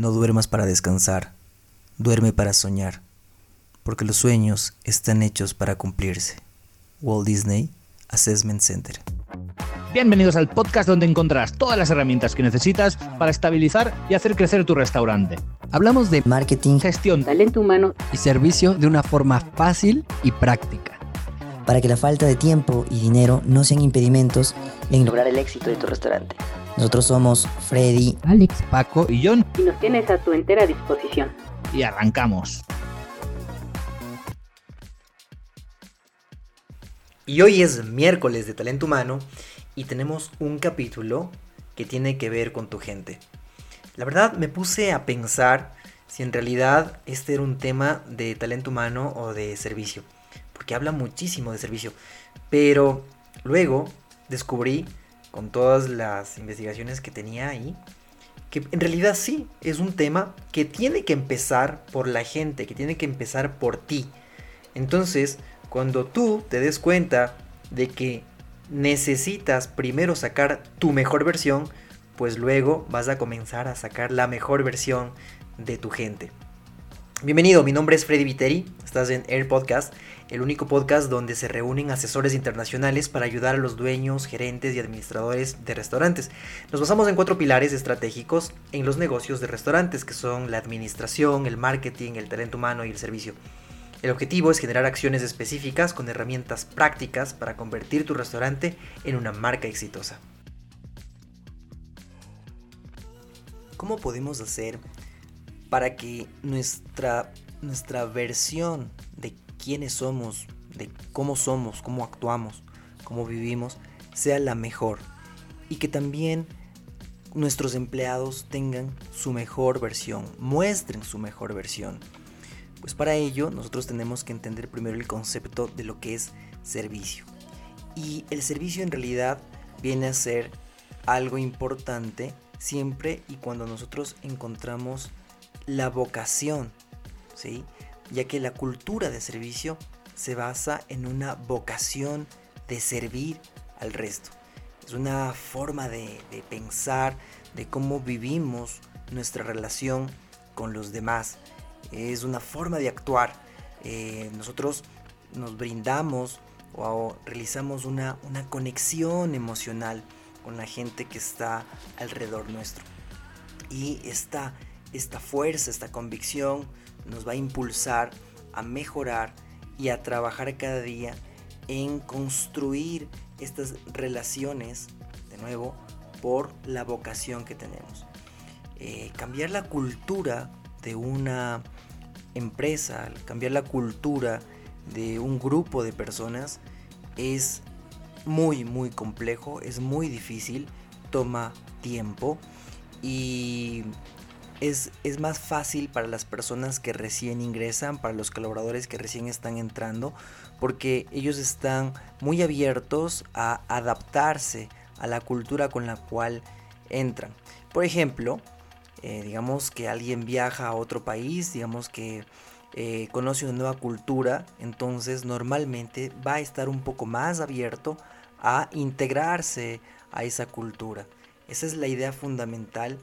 No duermas para descansar, duerme para soñar, porque los sueños están hechos para cumplirse. Walt Disney Assessment Center. Bienvenidos al podcast donde encontrarás todas las herramientas que necesitas para estabilizar y hacer crecer tu restaurante. Hablamos de marketing, Gestión, talento humano y servicio de una forma fácil y práctica. para que la falta de tiempo y dinero no sean impedimentos en lograr el éxito de tu restaurante. Nosotros somos Freddy, Alex, Paco y John y nos tienes a tu entera disposición. y arrancamos. Y hoy es miércoles de Talento Humano y tenemos un capítulo que tiene que ver con tu gente. La verdad me puse a pensar si en realidad este era un tema de talento humano o de servicio, porque habla muchísimo de servicio, pero luego descubrí con todas las investigaciones que tenía ahí que en realidad sí es un tema que tiene que empezar por la gente, que tiene que empezar por ti. Entonces, cuando tú te des cuenta de que necesitas primero sacar tu mejor versión, pues luego vas a comenzar a sacar la mejor versión de tu gente. Bienvenido, mi nombre es Freddy Viteri, estás en Air Podcast, el único podcast donde se reúnen asesores internacionales para ayudar a los dueños, gerentes y administradores de restaurantes. Nos basamos en cuatro pilares estratégicos en los negocios de restaurantes, que son la administración, el marketing, el talento humano y el servicio. El objetivo es generar acciones específicas con herramientas prácticas para convertir tu restaurante en una marca exitosa. ¿Cómo podemos hacer para que nuestra, nuestra versión de quiénes somos, de cómo somos, cómo actuamos, cómo vivimos, sea la mejor? Y que también nuestros empleados tengan su mejor versión, muestren su mejor versión. Pues para ello nosotros tenemos que entender primero el concepto de lo que es servicio. Y el servicio en realidad viene a ser algo importante siempre y cuando nosotros encontramos la vocación, ¿sí? Ya que la cultura de servicio se basa en una vocación de servir al resto. Es una forma de, de pensar de cómo vivimos nuestra relación con los demás es una forma de actuar. Eh, nosotros nos brindamos o realizamos una, una conexión emocional con la gente que está alrededor nuestro. Y esta, esta fuerza, esta convicción nos va a impulsar a mejorar y a trabajar cada día en construir estas relaciones, de nuevo, por la vocación que tenemos. Eh, cambiar la cultura de una empresa, cambiar la cultura de un grupo de personas es muy muy complejo, es muy difícil, toma tiempo y es, es, más fácil para las personas que recién ingresan, para los colaboradores que recién están entrando, porque ellos están muy abiertos a adaptarse a la cultura con la cual entran. Por ejemplo, eh, digamos que alguien viaja a otro país, digamos que eh, conoce una nueva cultura, entonces normalmente va a estar un poco más abierto a integrarse a esa cultura. Esa es la idea fundamental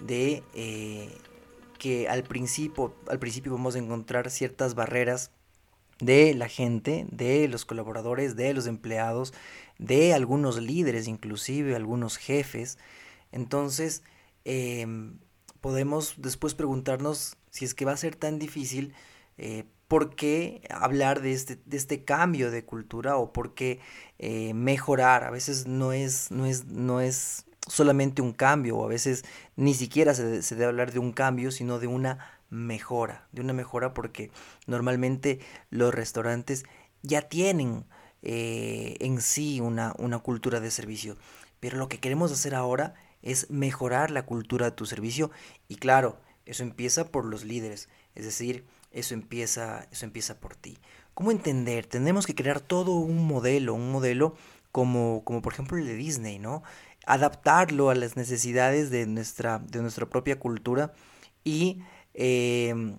de eh, que al principio, al principio vamos a encontrar ciertas barreras de la gente, de los colaboradores, de los empleados, de algunos líderes, inclusive algunos jefes. Entonces, em, podemos después preguntarnos si es que va a ser tan difícil, eh, ¿por qué hablar de este, de este cambio de cultura o por qué eh, mejorar? A veces no es, no, es, no es solamente un cambio o a veces ni siquiera se, se debe hablar de un cambio, sino de una mejora, de una mejora porque normalmente los restaurantes ya tienen eh, en sí una, una cultura de servicio, pero lo que queremos hacer ahora es mejorar la cultura de tu servicio y claro, eso empieza por los líderes, es decir, eso empieza, eso empieza por ti. ¿Cómo entender? Tenemos que crear todo un modelo, un modelo como, como por ejemplo el de Disney, ¿no? Adaptarlo a las necesidades de nuestra, de nuestra propia cultura y eh,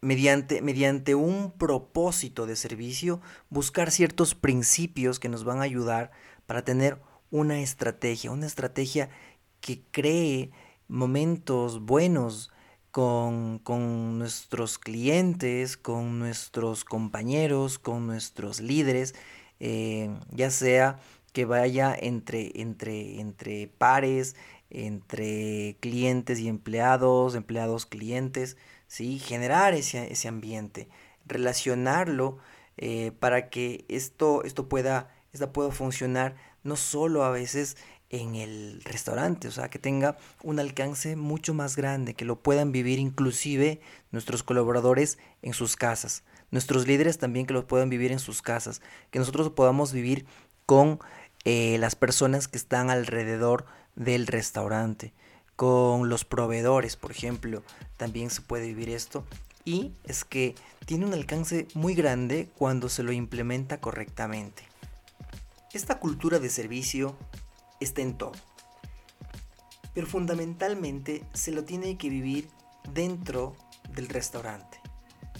mediante, mediante un propósito de servicio buscar ciertos principios que nos van a ayudar para tener una estrategia, una estrategia que cree momentos buenos con, con, nuestros clientes, con nuestros compañeros, con nuestros líderes, eh, ya sea que vaya entre, entre, entre pares, entre clientes y empleados, empleados clientes, ¿sí? generar ese, ese ambiente, relacionarlo eh, para que esto, esto, pueda, esto pueda funcionar no solo a veces en el restaurante, o sea, que tenga un alcance mucho más grande, que lo puedan vivir inclusive nuestros colaboradores en sus casas, nuestros líderes también que lo puedan vivir en sus casas, que nosotros podamos vivir con eh, las personas que están alrededor del restaurante, con los proveedores, por ejemplo, también se puede vivir esto. Y es que tiene un alcance muy grande cuando se lo implementa correctamente. Esta cultura de servicio está en todo. Pero fundamentalmente se lo tiene que vivir dentro del restaurante.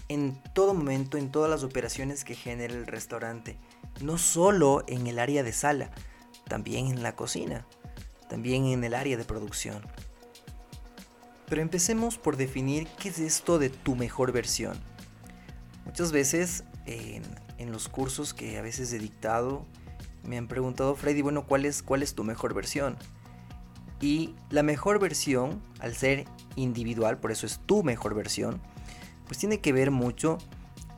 En todo momento, en todas las operaciones que genera el restaurante. No solo en el área de sala, también en la cocina, también en el área de producción. Pero empecemos por definir qué es esto de tu mejor versión. Muchas veces en, los cursos que a veces he dictado me han preguntado, Freddy, bueno, ¿cuál es, ¿cuál es tu mejor versión? Y la mejor versión, al ser individual, por eso es tu mejor versión, pues tiene que ver mucho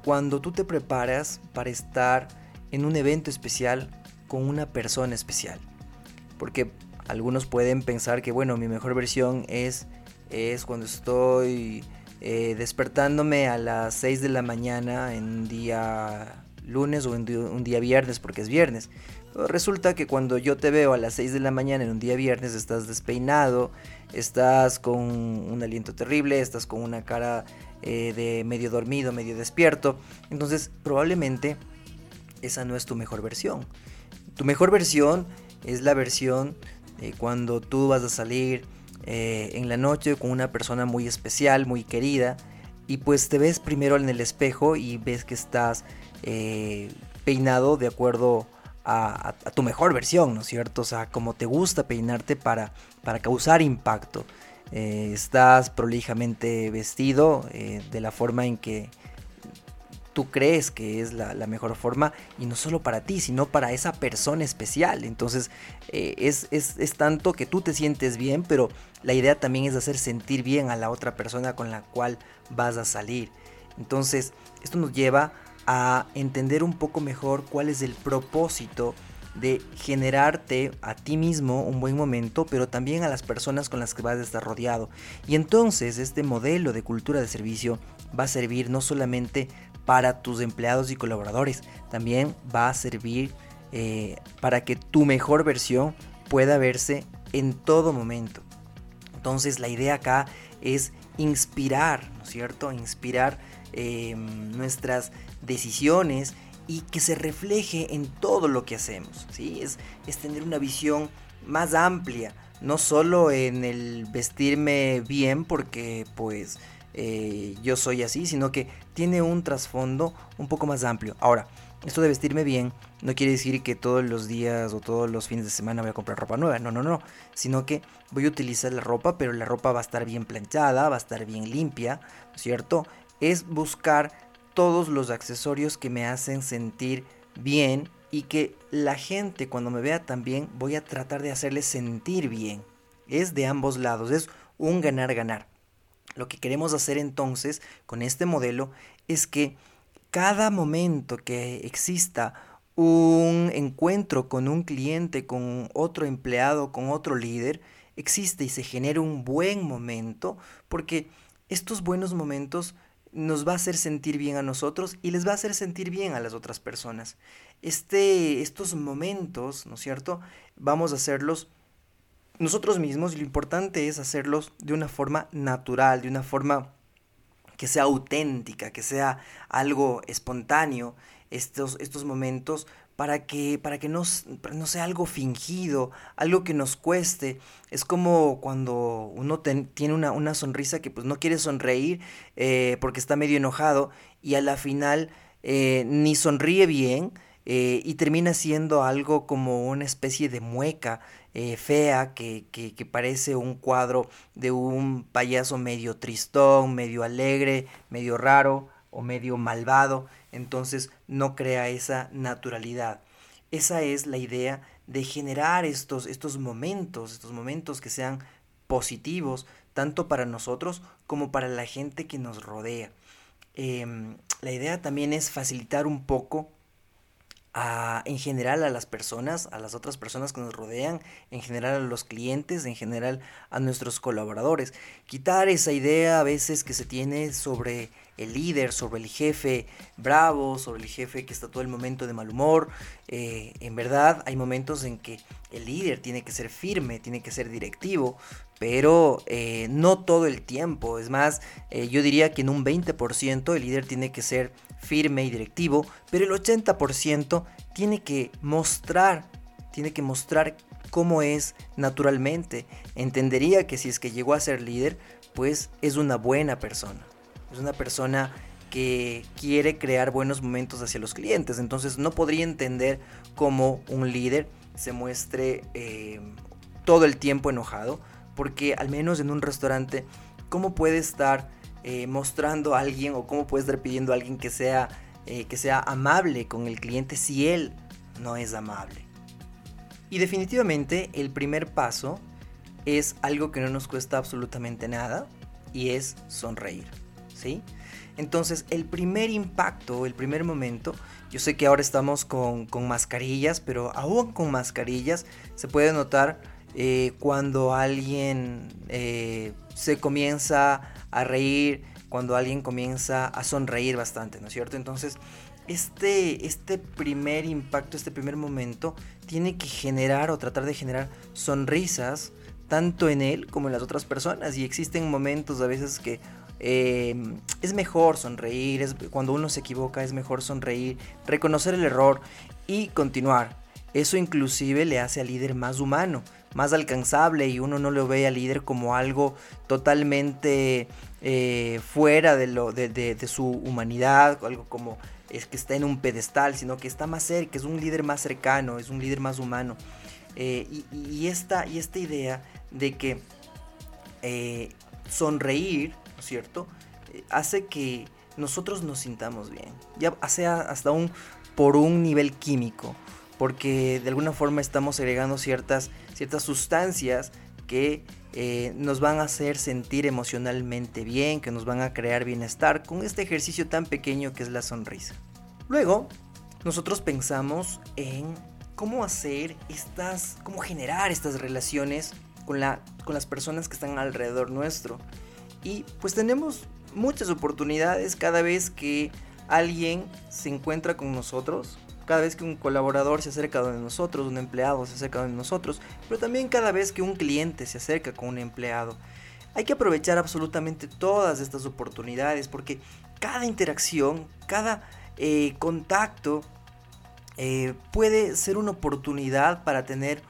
cuando tú te preparas para estar en un evento especial con una persona especial. Porque algunos pueden pensar que, bueno, mi mejor versión es, es cuando estoy eh, despertándome a las 6 de la mañana en un día lunes o en un día viernes porque es viernes. resulta que cuando yo te veo a las 6 de la mañana en un día viernes estás despeinado, estás con un aliento terrible, estás con una cara eh, de medio dormido, medio despierto. Entonces probablemente esa no es tu mejor versión. Tu mejor versión es la versión cuando tú vas a salir eh, en la noche con una persona muy especial, muy querida, y pues te ves primero en el espejo y ves que estás eh, peinado de acuerdo a, tu mejor versión, ¿no es cierto? O sea, como te gusta peinarte para, para causar impacto. Eh, estás prolijamente vestido de la forma en que tú crees que es la, mejor forma y no solo para ti, sino para esa persona especial. Entonces eh, es, es, tanto que tú te sientes bien, pero la idea también es hacer sentir bien a la otra persona con la cual vas a salir. Entonces esto nos lleva a entender un poco mejor cuál es el propósito de generarte a ti mismo un buen momento, pero también a las personas con las que vas a estar rodeado. Y entonces este modelo de cultura de servicio va a servir no solamente para tus empleados y colaboradores. También va a servir eh, para que tu mejor versión pueda verse en todo momento. Entonces la idea acá es inspirar, ¿no es cierto? Inspirar em, nuestras decisiones y que se refleje en todo lo que hacemos. ¿sí? Es, es tener una visión más amplia, no solo en el vestirme bien porque pues eh, yo soy así, sino que tiene un trasfondo un poco más amplio. Ahora, esto de vestirme bien no quiere decir que todos los días o todos los fines de semana voy a comprar ropa nueva, no, no, no, sino que voy a utilizar la ropa, pero la ropa va a estar bien planchada, va a estar bien limpia, cierto? Es buscar todos los accesorios que me hacen sentir bien y que la gente cuando me vea también voy a tratar de hacerle sentir bien. Es de ambos lados, es un ganar-ganar. Lo que queremos hacer entonces con este modelo es que cada momento que exista un encuentro con un cliente, con otro empleado, con otro líder, existe y se genere un buen momento, porque estos buenos momentos nos va a hacer sentir bien a nosotros y les va a hacer sentir bien a las otras personas. Este, estos momentos, ¿no es cierto? Vamos a hacerlos nosotros mismos lo importante es hacerlos de una forma natural, de una forma que sea auténtica, que sea algo espontáneo, estos, estos momentos para que, para que no, no, sea algo fingido, algo que nos cueste. Es como cuando uno tiene una, sonrisa que pues no quiere sonreír eh, porque está medio enojado y a la final eh, ni sonríe bien eh, y termina siendo algo como una especie de mueca eh, fea, que, que, parece un cuadro de un payaso medio tristón, medio alegre, medio raro o medio malvado, entonces no crea esa naturalidad. Esa es la idea de generar estos, estos momentos, estos momentos que sean positivos, tanto para nosotros como para la gente que nos rodea. Em, la idea también es facilitar un poco en general a las personas, a las otras personas que nos rodean, en general a los clientes, en general a nuestros colaboradores. Quitar esa idea a veces que se tiene sobre el líder, sobre el jefe bravo, sobre el jefe que está todo el momento de mal humor. Eh, en verdad hay momentos en que el líder tiene que ser firme, tiene que ser directivo, pero eh, no todo el tiempo. Es más, eh, yo diría que en un 20% el líder tiene que ser firme y directivo, pero el 80% tiene que mostrar, tiene que mostrar cómo es naturalmente. Entendería que si es que llegó a ser líder, pues es una buena persona. Es una persona que quiere crear buenos momentos hacia los clientes. Entonces no podría entender cómo un líder se muestre eh, todo el tiempo enojado. Porque al menos en un restaurante, ¿cómo puede estar eh, mostrando a alguien o cómo puede estar pidiendo a alguien que sea, eh, que sea amable con el cliente si él no es amable. Y definitivamente el primer paso es algo que no nos cuesta absolutamente nada y es sonreír, ¿sí? Entonces el primer impacto, el primer momento, yo sé que ahora estamos con, mascarillas, pero aún con mascarillas se puede notar eh, cuando alguien se comienza a reír, cuando alguien comienza a sonreír bastante, ¿no es cierto? Entonces, este, este primer impacto, este primer momento, tiene que generar o tratar de generar sonrisas, tanto en él como en las otras personas. Y existen momentos a veces que em, es mejor sonreír, es, cuando uno se equivoca es mejor sonreír, reconocer el error y continuar. Eso inclusive le hace al líder más humano más alcanzable y uno no lo ve al líder como algo totalmente eh, fuera de, lo, de, su humanidad, algo como es que está en un pedestal, sino que está más cerca, es un líder más cercano, es un líder más humano. Eh, y, esta, y esta idea de que eh, sonreír, ¿no es cierto?, hace que nosotros nos sintamos bien, ya sea hasta un por un nivel químico, porque de alguna forma estamos agregando ciertas ciertas sustancias que eh, nos van a hacer sentir emocionalmente bien, que nos van a crear bienestar con este ejercicio tan pequeño que es la sonrisa. Luego, nosotros pensamos en cómo hacer estas, cómo generar estas relaciones con, la, con las personas que están alrededor nuestro. Y pues tenemos muchas oportunidades cada vez que alguien se encuentra con nosotros cada vez que un colaborador se acerca de nosotros, un empleado se acerca de nosotros, pero también cada vez que un cliente se acerca con un empleado. Hay que aprovechar absolutamente todas estas oportunidades porque cada interacción, cada eh, contacto eh, puede ser una oportunidad para tener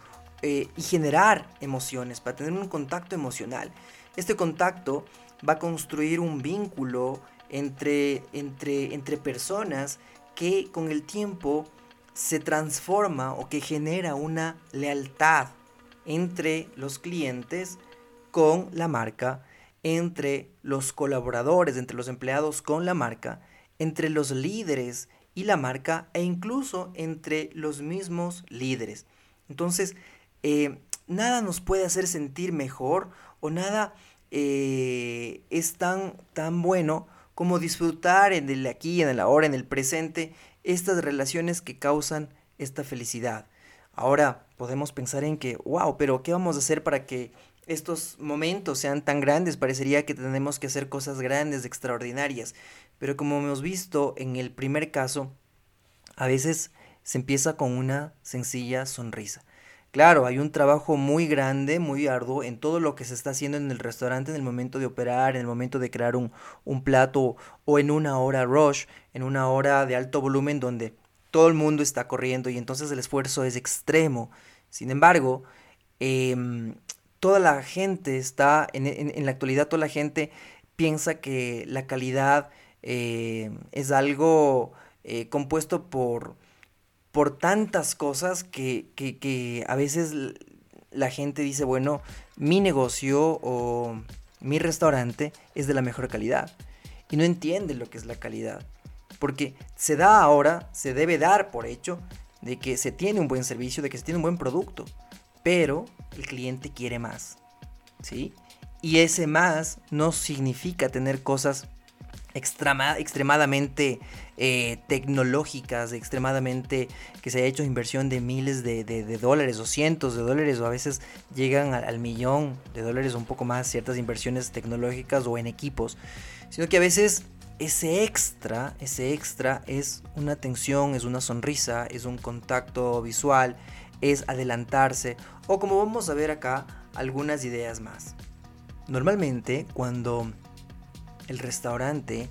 eh, y generar emociones, para tener un contacto emocional. Este contacto va a construir un vínculo entre, entre, entre personas que con el tiempo se transforma o que genera una lealtad entre los clientes con la marca, entre los colaboradores, entre los empleados con la marca, entre los líderes y la marca e incluso entre los mismos líderes. Entonces, eh, nada nos puede hacer sentir mejor o nada eh, es tan, tan bueno como disfrutar en el aquí, en el ahora, en el presente, estas relaciones que causan esta felicidad. Ahora podemos pensar en que, wow, pero ¿qué vamos a hacer para que estos momentos sean tan grandes? Parecería que tenemos que hacer cosas grandes, extraordinarias. Pero como hemos visto en el primer caso, a veces se empieza con una sencilla sonrisa. Claro, hay un trabajo muy grande, muy arduo en todo lo que se está haciendo en el restaurante en el momento de operar, en el momento de crear un, plato o en una hora rush, en una hora de alto volumen donde todo el mundo está corriendo y entonces el esfuerzo es extremo. Sin embargo, em, toda la gente está, en, la actualidad toda la gente piensa que la calidad eh, es algo eh, compuesto por por tantas cosas que, a veces la gente dice, bueno, mi negocio o mi restaurante es de la mejor calidad. Y no entiende lo que es la calidad. Porque se da ahora, se debe dar por hecho de que se tiene un buen servicio, de que se tiene un buen producto. Pero el cliente quiere más. ¿Sí? Y ese más no significa tener cosas extremadamente eh, tecnológicas, extremadamente que se ha hecho inversión de miles de, dólares o cientos de dólares o a veces llegan al, millón de dólares o un poco más ciertas inversiones tecnológicas o en equipos, sino que a veces ese extra, ese extra es una atención, es una sonrisa, es un contacto visual, es adelantarse o como vamos a ver acá algunas ideas más. Normalmente cuando el restaurante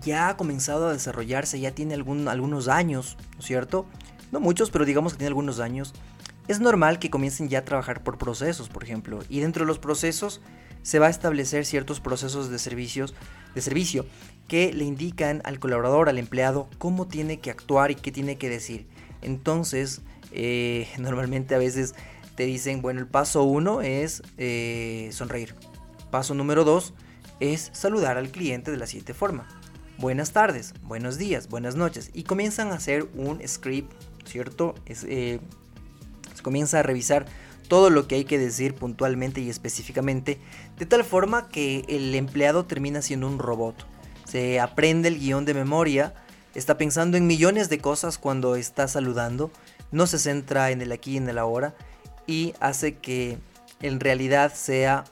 ya ha comenzado a desarrollarse, ya tiene algunos años, ¿no es cierto? No muchos, pero digamos que tiene algunos años. Es normal que comiencen ya a trabajar por procesos, por ejemplo, y dentro de los procesos se va a establecer ciertos procesos de servicios de servicio que le indican al colaborador, al empleado, cómo tiene que actuar y qué tiene que decir. Entonces, eh, normalmente a veces te dicen, bueno, el paso uno es eh, sonreír. Paso número dos es saludar al cliente de la siguiente forma. Buenas tardes, buenos días, buenas noches. Y comienzan a hacer un script, ¿cierto? Eh, se comienza a revisar todo lo que hay que decir puntualmente y específicamente, de tal forma que el empleado termina siendo un robot. Se aprende el guion de memoria, está pensando en millones de cosas cuando está saludando, no se centra en el aquí y en el ahora y hace que en realidad sea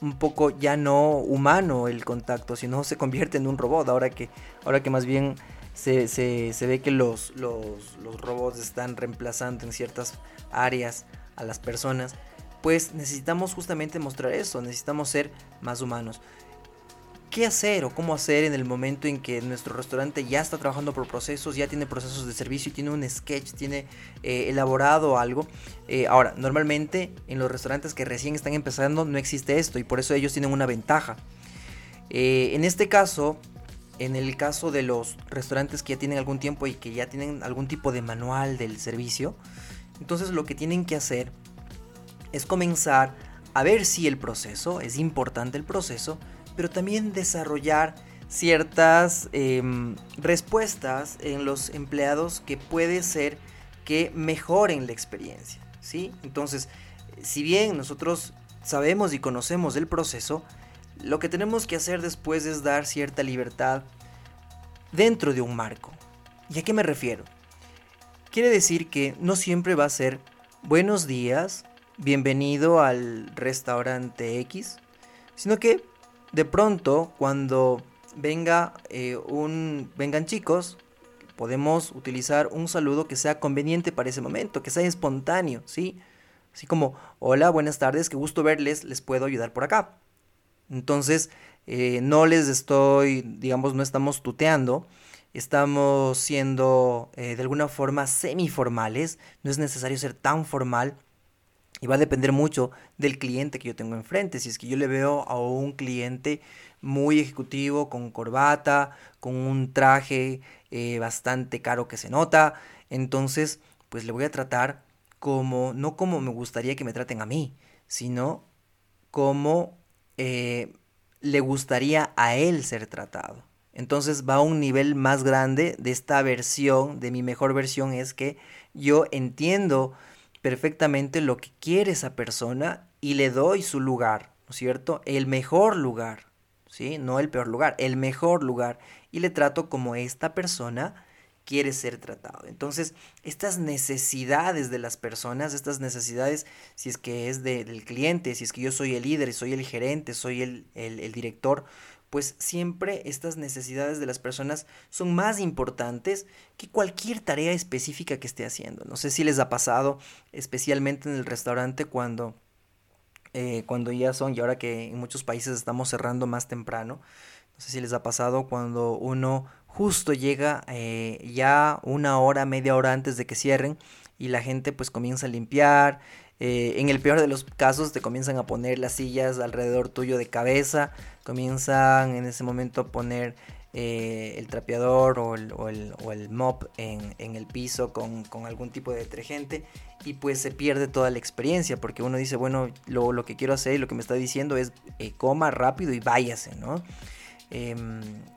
un poco ya no humano el contacto, sino se convierte en un robot, ahora que, ahora que más bien se, ve que los, los, los robots están reemplazando en ciertas áreas a las personas, pues necesitamos justamente mostrar eso, necesitamos ser más humanos qué hacer o cómo hacer en el momento en que nuestro restaurante ya está trabajando por procesos, ya tiene procesos de servicio, tiene un sketch, tiene eh, elaborado algo. Eh, ahora, normalmente en los restaurantes que recién están empezando no existe esto y por eso ellos tienen una ventaja. Eh, en este caso, en el caso de los restaurantes que ya tienen algún tiempo y que ya tienen algún tipo de manual del servicio, entonces lo que tienen que hacer es comenzar a ver si el proceso, es importante el proceso, pero también desarrollar ciertas em, respuestas en los empleados que puede ser que mejoren la experiencia, ¿sí? Entonces, si bien nosotros sabemos y conocemos el proceso, lo que tenemos que hacer después es dar cierta libertad dentro de un marco. ¿Y a qué me refiero? Quiere decir que no siempre va a ser buenos días, bienvenido al restaurante X, sino que de pronto cuando venga eh, un vengan chicos podemos utilizar un saludo que sea conveniente para ese momento que sea espontáneo sí así como hola buenas tardes qué gusto verles les puedo ayudar por acá entonces eh, no les estoy digamos no estamos tuteando estamos siendo eh, de alguna forma semiformales no es necesario ser tan formal y va a depender mucho del cliente que yo tengo enfrente. Si es que yo le veo a un cliente muy ejecutivo, con corbata, con un traje eh, bastante caro que se nota, entonces pues le voy a tratar como, no como me gustaría que me traten a mí, sino como eh, le gustaría a él ser tratado. Entonces va a un nivel más grande de esta versión, de mi mejor versión es que yo entiendo perfectamente lo que quiere esa persona y le doy su lugar, ¿no es cierto? El mejor lugar, ¿sí? No el peor lugar, el mejor lugar. Y le trato como esta persona quiere ser tratado. Entonces, estas necesidades de las personas, estas necesidades, si es que es del cliente, si es que yo soy el líder, soy el gerente, soy el, el director, pues siempre estas necesidades de las personas son más importantes que cualquier tarea específica que esté haciendo. No sé si les ha pasado, especialmente en el restaurante cuando, eh, cuando ya son, y ahora que en muchos países estamos cerrando más temprano, no sé si les ha pasado cuando uno justo llega eh, ya una hora, media hora antes de que cierren y la gente pues comienza a limpiar, eh, en el peor de los casos te comienzan a poner las sillas alrededor tuyo de cabeza, comienzan en ese momento a poner eh, el trapeador o el, mop en, el piso con, algún tipo de detergente y pues se pierde toda la experiencia porque uno dice, bueno, lo, lo que quiero hacer y lo que me está diciendo es eh, coma rápido y váyase, ¿no? Eh,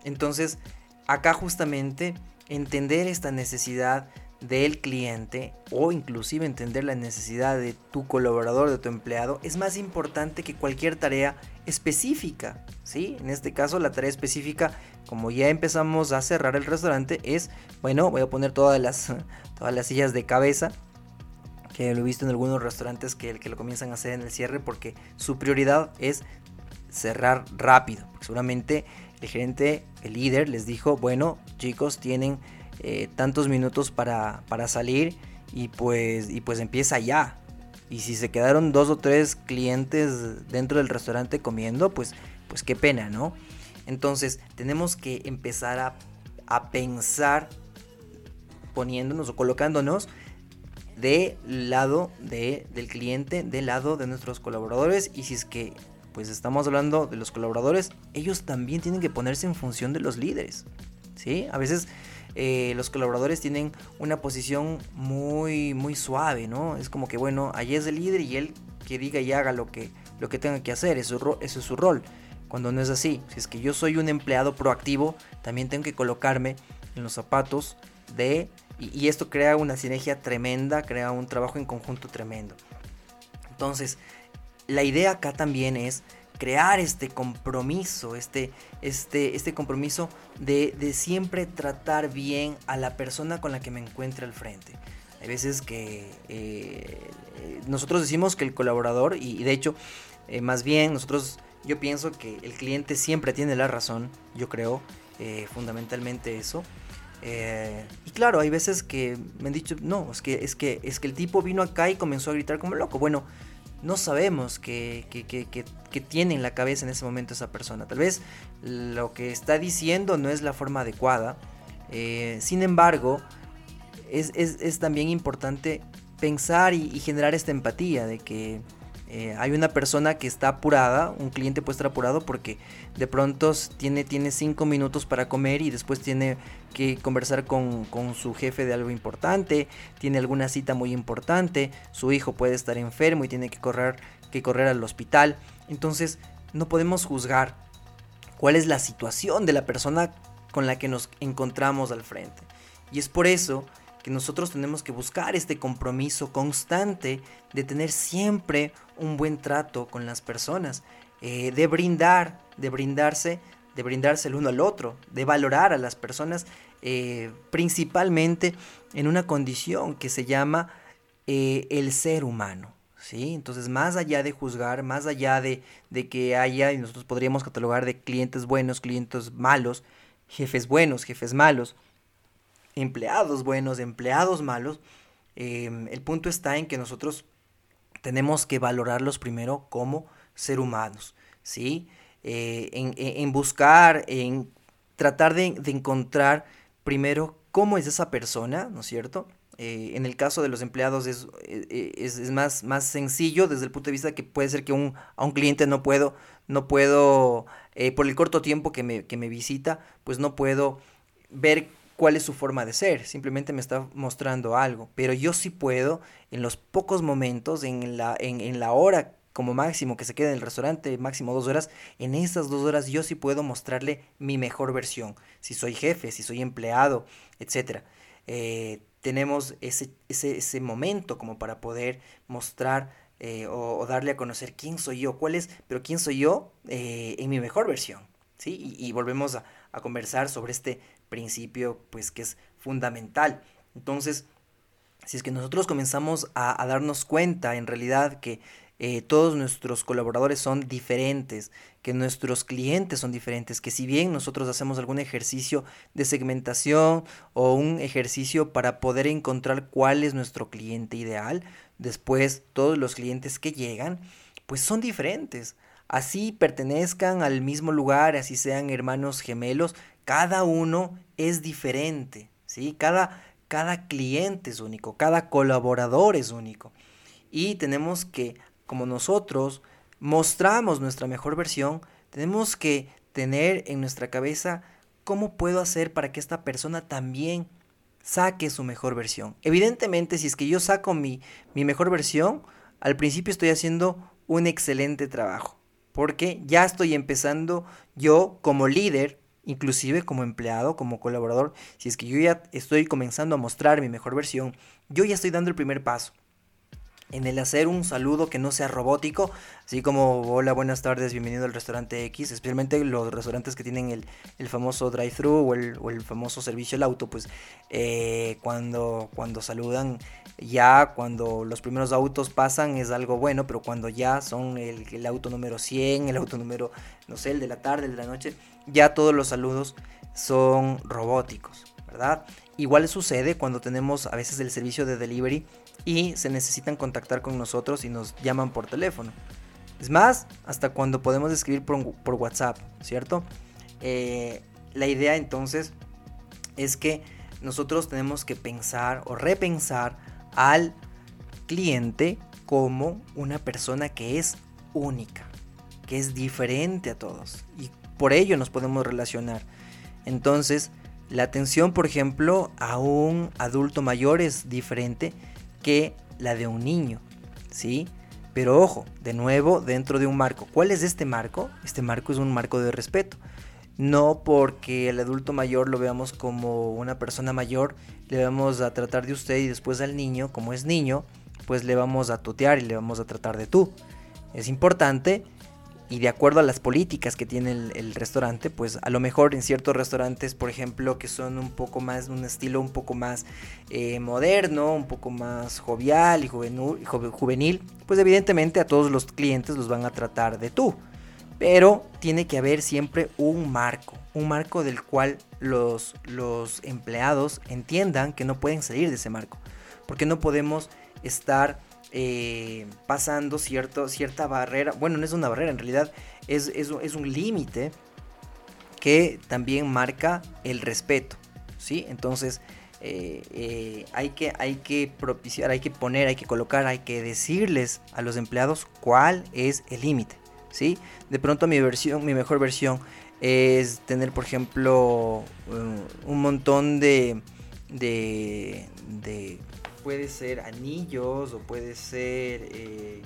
entonces, acá justamente entender esta necesidad del cliente o inclusive entender la necesidad de tu colaborador, de tu empleado, es más importante que cualquier tarea específica, ¿sí? En este caso la tarea específica, como ya empezamos a cerrar el restaurante, es, bueno, voy a poner todas las, todas las sillas de cabeza, que lo he visto en algunos restaurantes que, que lo comienzan a hacer en el cierre porque su prioridad es cerrar rápido. Seguramente el gerente, el líder, les dijo, bueno, chicos, tienen eh, tantos minutos para, para, salir y pues, y pues empieza ya. Y si se quedaron dos o tres clientes dentro del restaurante comiendo, pues, pues qué pena, ¿no? Entonces tenemos que empezar a, a pensar poniéndonos o colocándonos del lado de, del cliente, del lado de nuestros colaboradores y si es que pues estamos hablando de los colaboradores, ellos también tienen que ponerse en función de los líderes. ¿sí? A veces eh, los colaboradores tienen una posición muy, muy suave, ¿no? Es como que, bueno, allí es el líder y él que diga y haga lo que, lo que tenga que hacer, eso, es su rol. Cuando no es así, si es que yo soy un empleado proactivo, también tengo que colocarme en los zapatos de... Y, y esto crea una sinergia tremenda, crea un trabajo en conjunto tremendo. Entonces, la idea acá también es crear este compromiso, este, este, este compromiso de, de, siempre tratar bien a la persona con la que me encuentre al frente. Hay veces que eh, nosotros decimos que el colaborador, y, de hecho, eh, más bien nosotros, yo pienso que el cliente siempre tiene la razón, yo creo, eh, fundamentalmente eso. Eh, y claro, hay veces que me han dicho, no, es que, es, que, es que el tipo vino acá y comenzó a gritar como loco. Bueno, no sabemos qué, tiene en la cabeza en ese momento esa persona. Tal vez lo que está diciendo no es la forma adecuada. Eh, sin embargo, es, es, es, también importante pensar y, generar esta empatía de que eh, hay una persona que está apurada, un cliente puede estar apurado porque de pronto tiene, tiene cinco minutos para comer y después tiene que conversar con, con, su jefe de algo importante, tiene alguna cita muy importante, su hijo puede estar enfermo y tiene que correr, que correr al hospital. Entonces no podemos juzgar cuál es la situación de la persona con la que nos encontramos al frente. Y es por eso que nosotros tenemos que buscar este compromiso constante de tener siempre un buen trato con las personas, eh, de brindar, de brindarse, de brindarse el uno al otro, de valorar a las personas eh, principalmente en una condición que se llama eh, el ser humano. ¿sí? Entonces, más allá de juzgar, más allá de, de que haya, y nosotros podríamos catalogar de clientes buenos, clientes malos, jefes buenos, jefes malos, empleados buenos, empleados malos, eh, el punto está en que nosotros tenemos que valorarlos primero como ser humanos, ¿sí? Eh, en, en, buscar, en tratar de, de, encontrar primero cómo es esa persona, ¿no es cierto? Eh, en el caso de los empleados es, es, es, más, más sencillo desde el punto de vista que puede ser que un, a un cliente no puedo, no puedo, eh, por el corto tiempo que me, que me visita, pues no puedo ver cuál es su forma de ser, simplemente me está mostrando algo, pero yo sí puedo en los pocos momentos, en la, en, en la hora como máximo que se queda en el restaurante, máximo dos horas, en esas dos horas yo sí puedo mostrarle mi mejor versión, si soy jefe, si soy empleado, etc. Eh, tenemos ese, ese, ese, momento como para poder mostrar eh, o, o, darle a conocer quién soy yo, cuál es, pero quién soy yo eh, en mi mejor versión, ¿sí? Y, volvemos a, conversar sobre este principio pues que es fundamental. Entonces, si es que nosotros comenzamos a, a darnos cuenta en realidad que eh, todos nuestros colaboradores son diferentes, que nuestros clientes son diferentes, que si bien nosotros hacemos algún ejercicio de segmentación o un ejercicio para poder encontrar cuál es nuestro cliente ideal, después todos los clientes que llegan, pues son diferentes. Así pertenezcan al mismo lugar, así sean hermanos gemelos, cada uno es diferente, ¿sí? Cada, cada cliente es único, cada colaborador es único. Y tenemos que, como nosotros mostramos nuestra mejor versión, tenemos que tener en nuestra cabeza ¿cómo puedo hacer para que esta persona también saque su mejor versión? Evidentemente, si es que yo saco mi, mi mejor versión, al principio estoy haciendo un excelente trabajo, porque ya estoy empezando yo como líder, inclusive como empleado, como colaborador, si es que yo ya estoy comenzando a mostrar mi mejor versión, yo ya estoy dando el primer paso en el hacer un saludo que no sea robótico, así como hola, buenas tardes, bienvenido al restaurante X, especialmente los restaurantes que tienen el, el famoso drive-thru o el, o el, famoso servicio al auto, pues eh, cuando, cuando saludan ya, cuando los primeros autos pasan es algo bueno, pero cuando ya son el, el auto número 100, el auto número, no sé, el de la tarde, el de la noche, ya todos los saludos son robóticos, ¿verdad? Igual sucede cuando tenemos a veces el servicio de delivery y se necesitan contactar con nosotros y nos llaman por teléfono. Es más, hasta cuando podemos escribir por, WhatsApp, ¿cierto? Eh, la idea entonces es que nosotros tenemos que pensar o repensar al cliente como una persona que es única, que es diferente a todos y por ello nos podemos relacionar. Entonces, la atención, por ejemplo, a un adulto mayor es diferente que la de un niño, ¿sí? Pero ojo, de nuevo, dentro de un marco. ¿Cuál es este marco? Este marco es un marco de respeto. No porque el adulto mayor lo veamos como una persona mayor, le vamos a tratar de usted y después al niño, como es niño, pues le vamos a tutear y le vamos a tratar de tú. Es importante y de acuerdo a las políticas que tiene el, restaurante, pues a lo mejor en ciertos restaurantes, por ejemplo, que son un poco más, un estilo un poco más eh, moderno, un poco más jovial y juvenil, pues evidentemente a todos los clientes los van a tratar de tú. Pero tiene que haber siempre un marco, un marco del cual los, los empleados entiendan que no pueden salir de ese marco, porque no podemos estar eh, pasando cierto, cierta barrera, bueno, no es una barrera, en realidad es, es, un límite que también marca el respeto, ¿sí? Entonces, eh, eh, hay, que, hay que propiciar, hay que poner, hay que colocar, hay que decirles a los empleados cuál es el límite, ¿sí? De pronto mi versión, mi mejor versión es tener, por ejemplo, un montón de, de, de puede ser anillos o puede ser eh,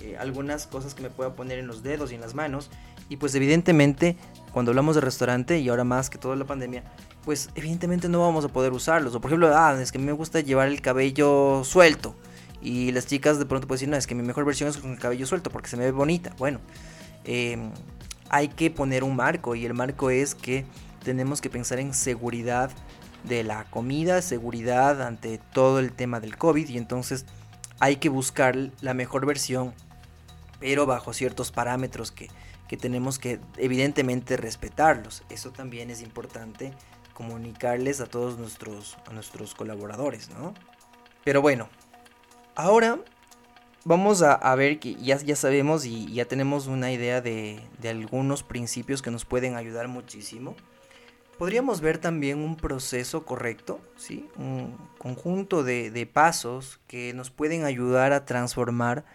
eh, algunas cosas que me pueda poner en los dedos y en las manos. Y pues evidentemente cuando hablamos de restaurante y ahora más que toda la pandemia, pues evidentemente no vamos a poder usarlos. O por ejemplo, ah, es que me gusta llevar el cabello suelto. Y las chicas de pronto pueden decir, no, es que mi mejor versión es con el cabello suelto porque se me ve bonita. Bueno, em, hay que poner un marco y el marco es que tenemos que pensar en seguridad de la comida, seguridad ante todo el tema del COVID y entonces hay que buscar la mejor versión, pero bajo ciertos parámetros que, tenemos que evidentemente respetarlos. Eso también es importante comunicarles a todos nuestros, a nuestros colaboradores, ¿no? Pero bueno, ahora vamos a, ver que ya, ya sabemos y ya tenemos una idea de, de algunos principios que nos pueden ayudar muchísimo podríamos ver también un proceso correcto, ¿sí? un conjunto de, pasos que nos pueden ayudar a transformar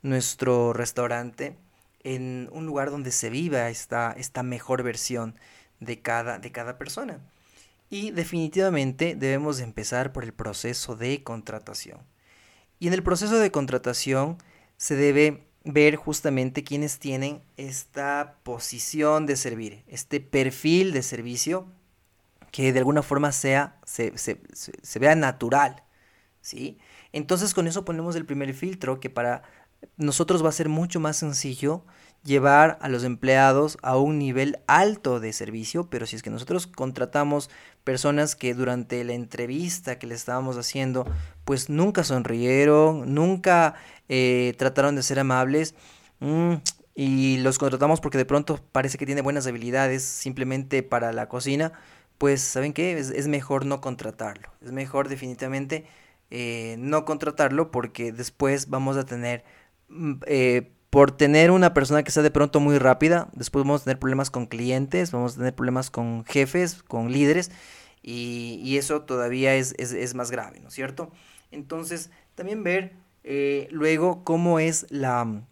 nuestro restaurante en un lugar donde se viva esta, esta mejor versión de cada, de cada persona. Y definitivamente debemos empezar por el proceso de contratación. Y en el proceso de contratación se debe ver justamente quienes tienen esta posición de servir, este perfil de servicio que de alguna forma sea, se, vea natural, ¿sí? Entonces con eso ponemos el primer filtro que para nosotros va a ser mucho más sencillo llevar a los empleados a un nivel alto de servicio, pero si es que nosotros contratamos personas que durante la entrevista que le estábamos haciendo, pues nunca sonrieron, nunca eh, trataron de ser amables, mm, y los contratamos porque de pronto parece que tiene buenas habilidades simplemente para la cocina, pues ¿saben qué? Es, mejor no contratarlo. Es mejor definitivamente eh, no contratarlo porque después vamos a tener, mm, eh, por tener una persona que sea de pronto muy rápida, después vamos a tener problemas con clientes, vamos a tener problemas con jefes, con líderes y, eso todavía es, es, más grave, ¿no es cierto? Entonces, también ver eh, luego cómo es la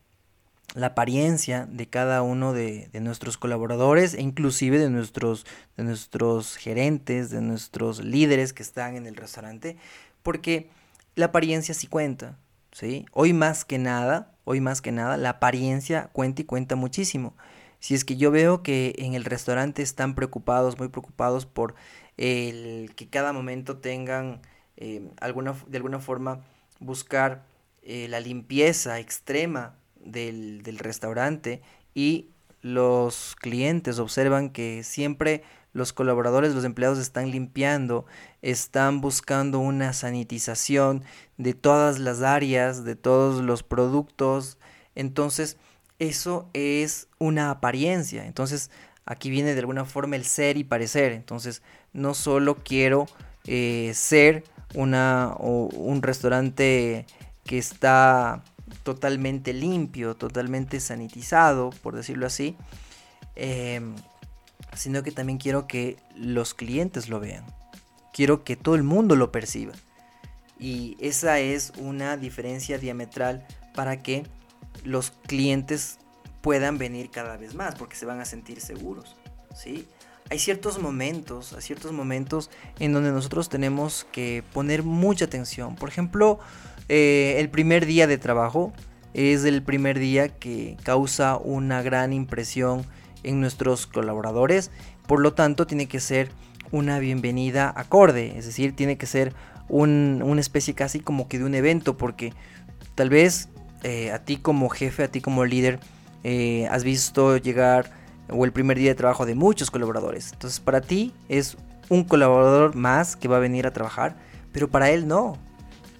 la apariencia de cada uno de, nuestros colaboradores e inclusive de nuestros, de nuestros gerentes, de nuestros líderes que están en el restaurante, porque la apariencia sí cuenta, ¿sí? Hoy más que nada, hoy más que nada, la apariencia cuenta y cuenta muchísimo. Si es que yo veo que en el restaurante están preocupados, muy preocupados por el que cada momento tengan eh, alguna, de alguna forma buscar eh, la limpieza extrema del, del restaurante y los clientes observan que siempre los colaboradores, los empleados están limpiando, están buscando una sanitización de todas las áreas, de todos los productos. Entonces, eso es una apariencia. Entonces, aquí viene de alguna forma el ser y parecer. Entonces, no solo quiero eh, ser una, un restaurante que está totalmente limpio, totalmente sanitizado, por decirlo así, em, sino que también quiero que los clientes lo vean. Quiero que todo el mundo lo perciba. Y esa es una diferencia diametral para que los clientes puedan venir cada vez más, porque se van a sentir seguros. ¿sí? Hay ciertos momentos, hay ciertos momentos en donde nosotros tenemos que poner mucha atención. Por ejemplo, eh, el primer día de trabajo es el primer día que causa una gran impresión en nuestros colaboradores. Por lo tanto, tiene que ser una bienvenida acorde, es decir, tiene que ser una especie casi como que de un evento, porque tal vez eh, a ti como jefe, a ti como líder, eh, has visto llegar o el primer día de trabajo de muchos colaboradores. Entonces, para ti es un colaborador más que va a venir a trabajar, pero para él no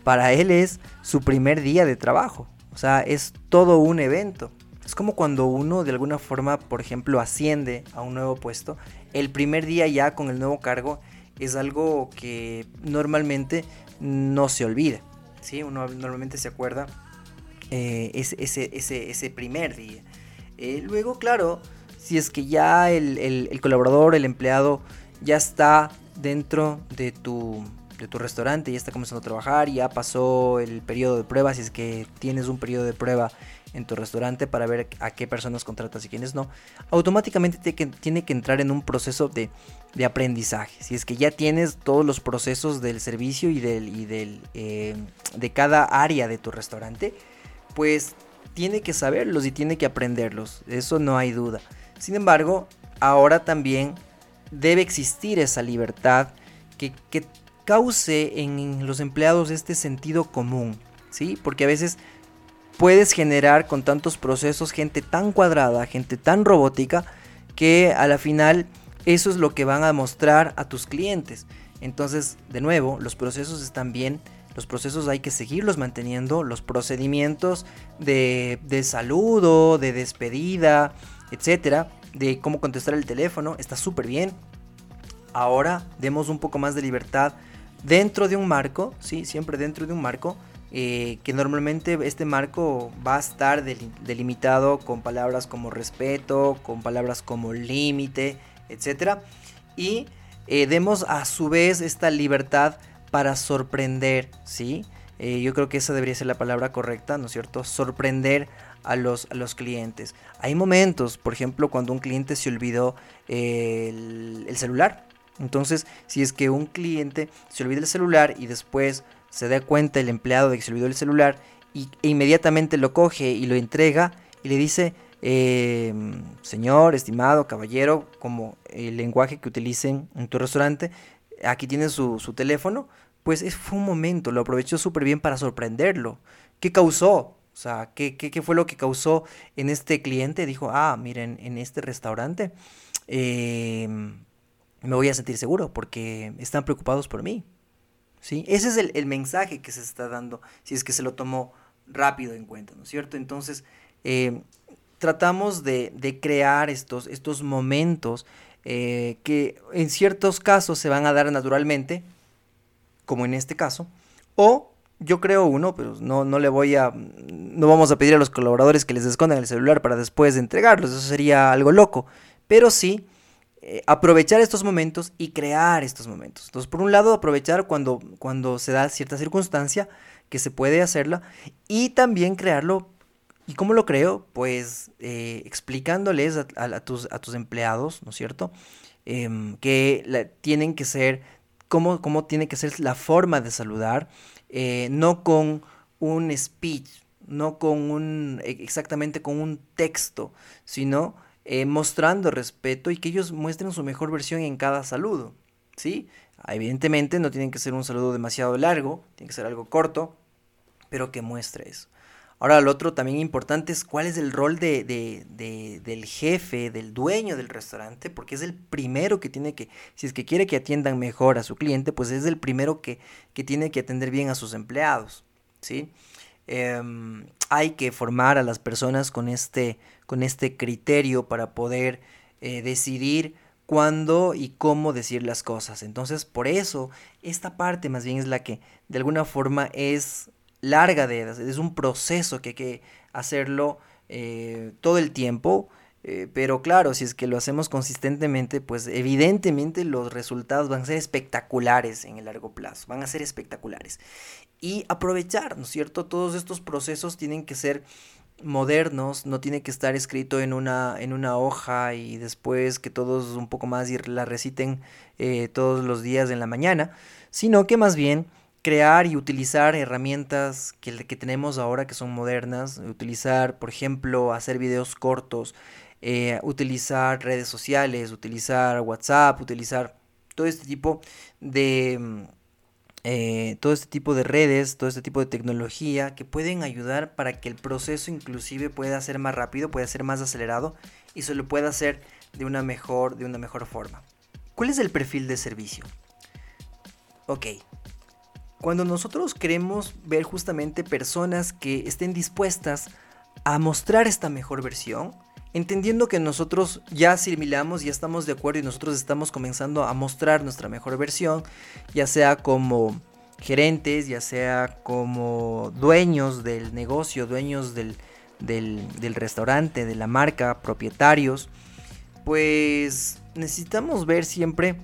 para él es su primer día de trabajo. O sea, es todo un evento. Es como cuando uno de alguna forma, por ejemplo, asciende a un nuevo puesto. El primer día ya con el nuevo cargo es algo que normalmente no se olvida. ¿sí? Uno normalmente se acuerda eh, ese, ese, primer día. Eh, luego, claro, si es que ya el colaborador, el empleado, ya está dentro de tu de tu restaurante, ya está comenzando a trabajar, ya pasó el periodo de prueba, si es que tienes un periodo de prueba en tu restaurante para ver a qué personas contratas y quiénes no, automáticamente tiene que, entrar en un proceso de, aprendizaje. Si es que ya tienes todos los procesos del servicio y, del, y del, eh, de cada área de tu restaurante, pues tiene que saberlos y tiene que aprenderlos, eso no hay duda. Sin embargo, ahora también debe existir esa libertad que, que cause en los empleados este sentido común, ¿sí? Porque a veces puedes generar con tantos procesos gente tan cuadrada, gente tan robótica, que a la final eso es lo que van a mostrar a tus clientes. Entonces, de nuevo, los procesos están bien, los procesos hay que seguirlos manteniendo, los procedimientos de, saludo, de despedida, etcétera, de cómo contestar el teléfono, está súper bien. Ahora demos un poco más de libertad dentro de un marco, ¿sí? siempre dentro de un marco, eh, que normalmente este marco va a estar delimitado con palabras como respeto, con palabras como límite, etc. Y eh, demos a su vez esta libertad para sorprender, ¿sí? Eh, yo creo que esa debería ser la palabra correcta, ¿no es cierto? Sorprender a los, a los clientes. Hay momentos, por ejemplo, cuando un cliente se olvidó el celular, entonces, si es que un cliente se olvida el celular y después se da cuenta el empleado de que se olvidó el celular y, e inmediatamente lo coge y lo entrega y le dice, em, señor, estimado, caballero, como el lenguaje que utilicen en tu restaurante, aquí tiene su, teléfono, pues fue un momento, lo aprovechó súper bien para sorprenderlo. ¿Qué causó? O sea, ¿qué, ¿qué, fue lo que causó en este cliente? Dijo, ah, miren, en este restaurante eh, me voy a sentir seguro porque están preocupados por mí. ¿Sí? Ese es el, mensaje que se está dando si es que se lo tomó rápido en cuenta, ¿no es cierto? Entonces, eh, tratamos de, crear estos, estos momentos eh, que en ciertos casos se van a dar naturalmente, como en este caso, o yo creo uno, pero no, no le voy a, no vamos a pedir a los colaboradores que les escondan el celular para después entregarlos, eso sería algo loco, pero sí eh, aprovechar estos momentos y crear estos momentos. Entonces, por un lado, aprovechar cuando, cuando se da cierta circunstancia que se puede hacerla y también crearlo ¿Y cómo lo creo? Pues eh, explicándoles a, tus, a tus empleados, ¿no es cierto? Em, que tienen que ser, cómo, cómo tiene que ser la forma de saludar, eh, no con un speech, no con un, e, exactamente con un texto, sino eh, mostrando respeto y que ellos muestren su mejor versión en cada saludo, ¿sí? Evidentemente no tienen que ser un saludo demasiado largo, tiene que ser algo corto, pero que muestre eso. Ahora, lo otro también importante es cuál es el rol de, del jefe, del dueño del restaurante, porque es el primero que tiene que, si es que quiere que atiendan mejor a su cliente, pues es el primero que, que tiene que atender bien a sus empleados, ¿sí? Em, hay que formar a las personas con este, con este criterio para poder eh, decidir cuándo y cómo decir las cosas. Entonces, por eso, esta parte más bien es la que de alguna forma es larga de es un proceso que hay que hacerlo eh, todo el tiempo. Eh, pero claro, si es que lo hacemos consistentemente, pues evidentemente los resultados van a ser espectaculares en el largo plazo, van a ser espectaculares. Y aprovechar, ¿no es cierto? Todos estos procesos tienen que ser modernos, no tiene que estar escrito en una, en una hoja y después que todos un poco más la reciten eh, todos los días en la mañana, sino que más bien crear y utilizar herramientas que, que tenemos ahora que son modernas, utilizar, por ejemplo, hacer videos cortos, eh, utilizar redes sociales, utilizar WhatsApp, utilizar todo este tipo de eh, todo este tipo de redes, todo este tipo de tecnología que pueden ayudar para que el proceso inclusive pueda ser más rápido, pueda ser más acelerado y se lo pueda hacer de una mejor, de una mejor forma. ¿Cuál es el perfil de servicio? Ok, cuando nosotros queremos ver justamente personas que estén dispuestas a mostrar esta mejor versión, entendiendo que nosotros ya asimilamos, ya estamos de acuerdo y nosotros estamos comenzando a mostrar nuestra mejor versión, ya sea como gerentes, ya sea como dueños del negocio, dueños del, del restaurante, de la marca, propietarios, pues necesitamos ver siempre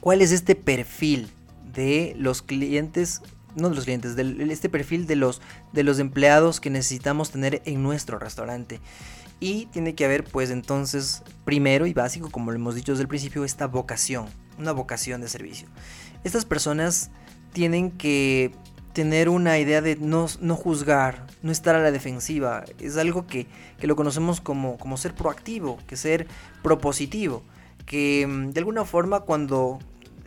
cuál es este perfil de los clientes, no de los clientes, de este perfil de los, de los empleados que necesitamos tener en nuestro restaurante. Y tiene que haber, pues entonces, primero y básico, como lo hemos dicho desde el principio, esta vocación, una vocación de servicio. Estas personas tienen que tener una idea de no, no juzgar, no estar a la defensiva. Es algo que, que lo conocemos como, como ser proactivo, que ser propositivo. Que mm, de alguna forma cuando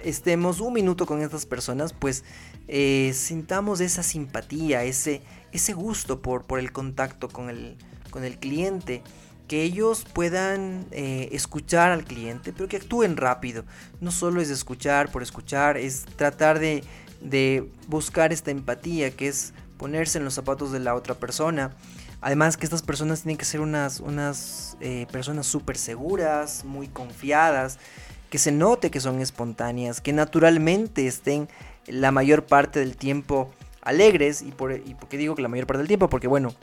estemos un minuto con estas personas, pues eh, sintamos esa simpatía, ese, ese gusto por, por el contacto con el, con el cliente que ellos puedan eh, escuchar al cliente, pero que actúen rápido. No solo es escuchar por escuchar, es tratar de, de, buscar esta empatía, que es ponerse en los zapatos de la otra persona. Además que estas personas tienen que ser unas, unas eh, personas súper seguras, muy confiadas, que se note que son espontáneas, que naturalmente estén la mayor parte del tiempo alegres. ¿Y por, qué digo que la mayor parte del tiempo? Porque bueno,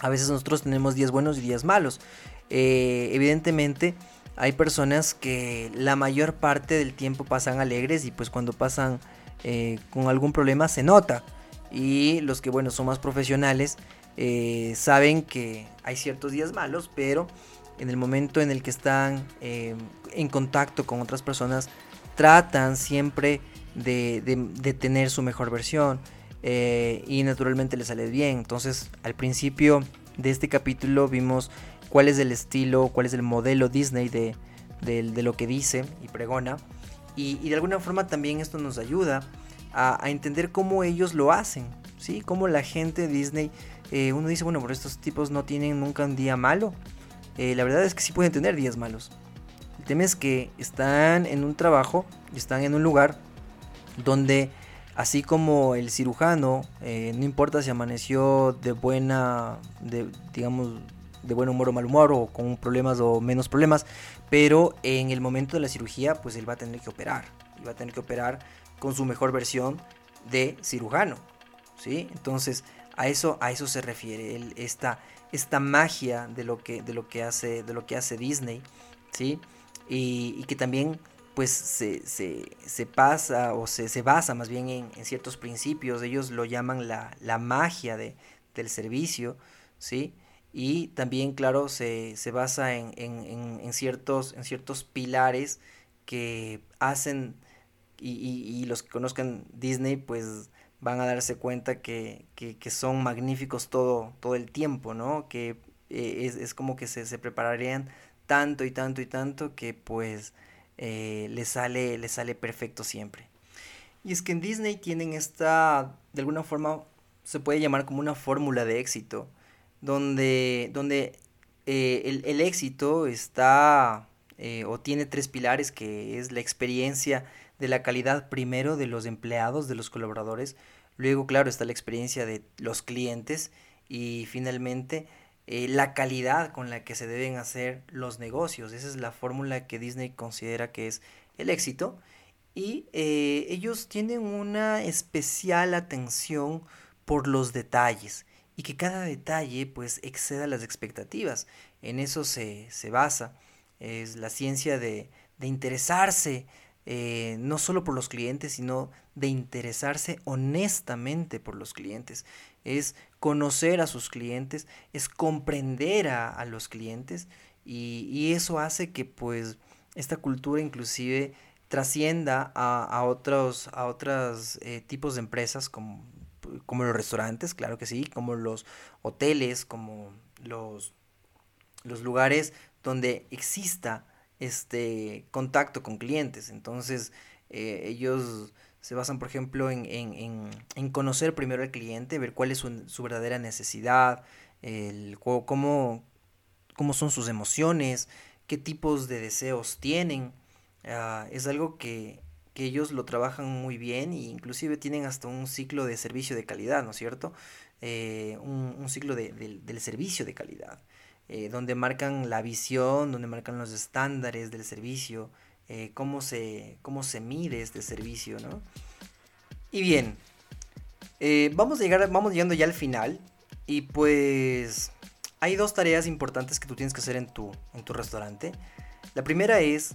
a veces nosotros tenemos días buenos y días malos. Eh, evidentemente hay personas que la mayor parte del tiempo pasan alegres y pues cuando pasan eh, con algún problema se nota. Y los que bueno son más profesionales eh, saben que hay ciertos días malos, pero en el momento en el que están en contacto con otras personas, tratan siempre de, tener su mejor versión eh, y naturalmente les sale bien. Entonces, al principio de este capítulo vimos cuál es el estilo, cuál es el modelo Disney de, lo que dice y pregona. Y, de alguna forma también esto nos ayuda a, entender cómo ellos lo hacen, ¿sí? Cómo la gente de Disney, eh, uno dice, bueno, pero estos tipos no tienen nunca un día malo. Eh, la verdad es que sí pueden tener días malos. El tema es que están en un trabajo y están en un lugar donde, así como el cirujano, eh, no importa si amaneció de buena, digamos, de buen humor o mal humor, o con problemas o menos problemas, pero en el momento de la cirugía, pues él va a tener que operar. Y va a tener que operar con su mejor versión de cirujano. ¿sí? Entonces, a eso, a eso se refiere. Él, está esta magia de lo que, de lo que, hace, de lo que hace Disney, ¿sí? Y, que también pues se, se, pasa o se, se, basa más bien en, ciertos principios, ellos lo llaman la, la magia de, del servicio, ¿sí? Y también, claro, se, basa en, en, ciertos, en ciertos pilares que hacen, y, los que conozcan Disney, pues van a darse cuenta que, son magníficos todo, todo el tiempo, ¿no? Que eh, es, como que se, se, prepararían tanto y tanto y tanto que pues eh, les, sale, les sale perfecto siempre. Y es que en Disney tienen esta, de alguna forma, se puede llamar como una fórmula de éxito, donde, donde eh, el, éxito está eh, o tiene tres pilares, que es la experiencia de la calidad primero de los empleados, de los colaboradores, luego, claro, está la experiencia de los clientes y finalmente eh, la calidad con la que se deben hacer los negocios. Esa es la fórmula que Disney considera que es el éxito y ellos tienen una especial atención por los detalles y que cada detalle pues exceda las expectativas. En eso se, basa. Es la ciencia de, interesarse eh, no solo por los clientes, sino de interesarse honestamente por los clientes. Es conocer a sus clientes, es comprender a, los clientes y, eso hace que pues esta cultura inclusive trascienda a, otros a otros eh, tipos de empresas como como los restaurantes, claro que sí, como los hoteles, como los, los lugares donde exista este contacto con clientes. Entonces, eh, ellos se basan, por ejemplo, en, en, en, conocer primero al cliente, ver cuál es su, verdadera necesidad, el, cómo, cómo son sus emociones, qué tipos de deseos tienen. Ah, es algo que que ellos lo trabajan muy bien e inclusive tienen hasta un ciclo de servicio de calidad, ¿no es cierto? Eh, un, ciclo de, del servicio de calidad, eh, donde marcan la visión, donde marcan los estándares del servicio, eh, cómo, se, cómo se mide este servicio, ¿no? Y bien, vamos, a llegar, vamos llegando ya al final y pues hay dos tareas importantes que tú tienes que hacer en tu, en tu restaurante. La primera es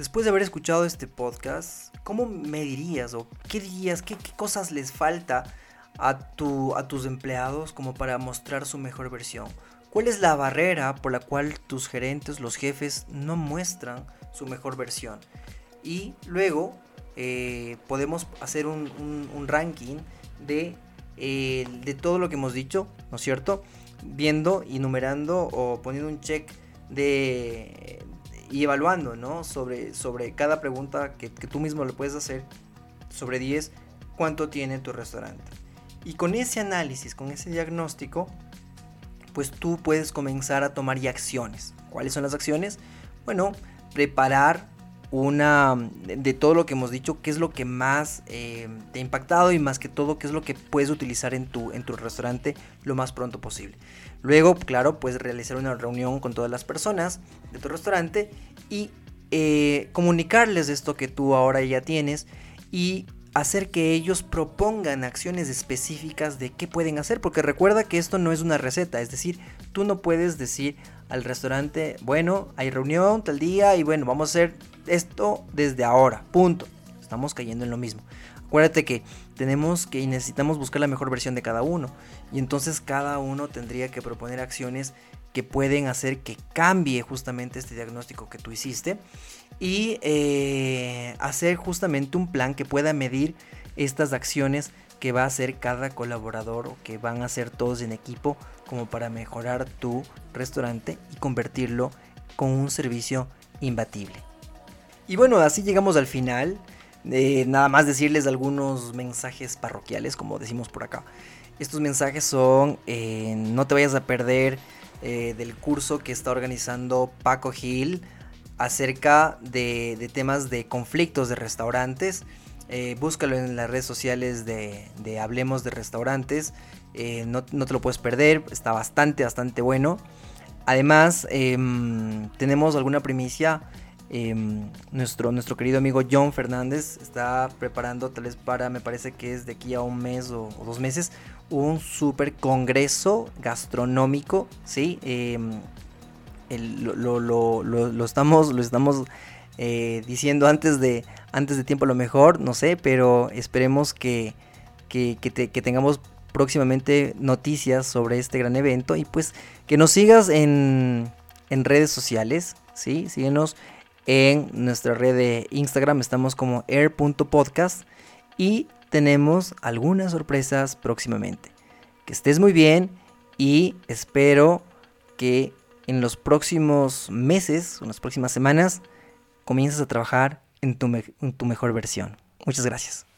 Después de haber escuchado este podcast, ¿cómo me dirías o qué dirías, qué, cosas les falta a, tu, a tus empleados como para mostrar su mejor versión? ¿Cuál es la barrera por la cual tus gerentes, los jefes, no muestran su mejor versión? Y luego eh, podemos hacer un, ranking de, eh, de todo lo que hemos dicho, ¿no es cierto? Viendo y numerando o poniendo un check de, y evaluando, ¿no? Sobre, sobre cada pregunta que, tú mismo le puedes hacer, sobre 10, cuánto tiene tu restaurante. Y con ese análisis, con ese diagnóstico, pues tú puedes comenzar a tomar ya acciones. ¿Cuáles son las acciones? Bueno, preparar una de, todo lo que hemos dicho, qué es lo que más eh, te ha impactado y más que todo, qué es lo que puedes utilizar en tu, en tu restaurante lo más pronto posible. Luego, claro, puedes realizar una reunión con todas las personas de tu restaurante y eh, comunicarles esto que tú ahora ya tienes y hacer que ellos propongan acciones específicas de qué pueden hacer, porque recuerda que esto no es una receta, es decir, tú no puedes decir al restaurante, bueno, hay reunión tal día y bueno, vamos a hacer esto desde ahora, punto. Estamos cayendo en lo mismo. Acuérdate que tenemos que y necesitamos buscar la mejor versión de cada uno. Y entonces cada uno tendría que proponer acciones que pueden hacer que cambie justamente este diagnóstico que tú hiciste. Y eh, hacer justamente un plan que pueda medir estas acciones que va a hacer cada colaborador o que van a hacer todos en equipo como para mejorar tu restaurante y convertirlo con un servicio imbatible. Y bueno, así llegamos al final nada más decirles algunos mensajes parroquiales, como decimos por acá. Estos mensajes son, eh, no te vayas a perder eh, del curso que está organizando Paco Gil acerca de, temas de conflictos de restaurantes. Eh, búscalo en las redes sociales de, Hablemos de Restaurantes. No, no, te lo puedes perder, está bastante, bastante bueno. Además, em, tenemos alguna primicia Em, nuestro, nuestro querido amigo John Fernández está preparando, tal vez para, me parece que es de aquí a un mes o, dos meses, un super congreso gastronómico, ¿sí? Em, lo, estamos, lo estamos eh, diciendo antes de, antes de tiempo a lo mejor, no sé, pero esperemos que, que, tengamos próximamente noticias sobre este gran evento y pues que nos sigas en, en redes sociales, ¿sí? Síguenos en nuestra red de Instagram, estamos como air.podcast y tenemos algunas sorpresas próximamente. Que estés muy bien y espero que en los próximos meses, en las próximas semanas, comiences a trabajar en tu, en tu mejor versión. Muchas gracias.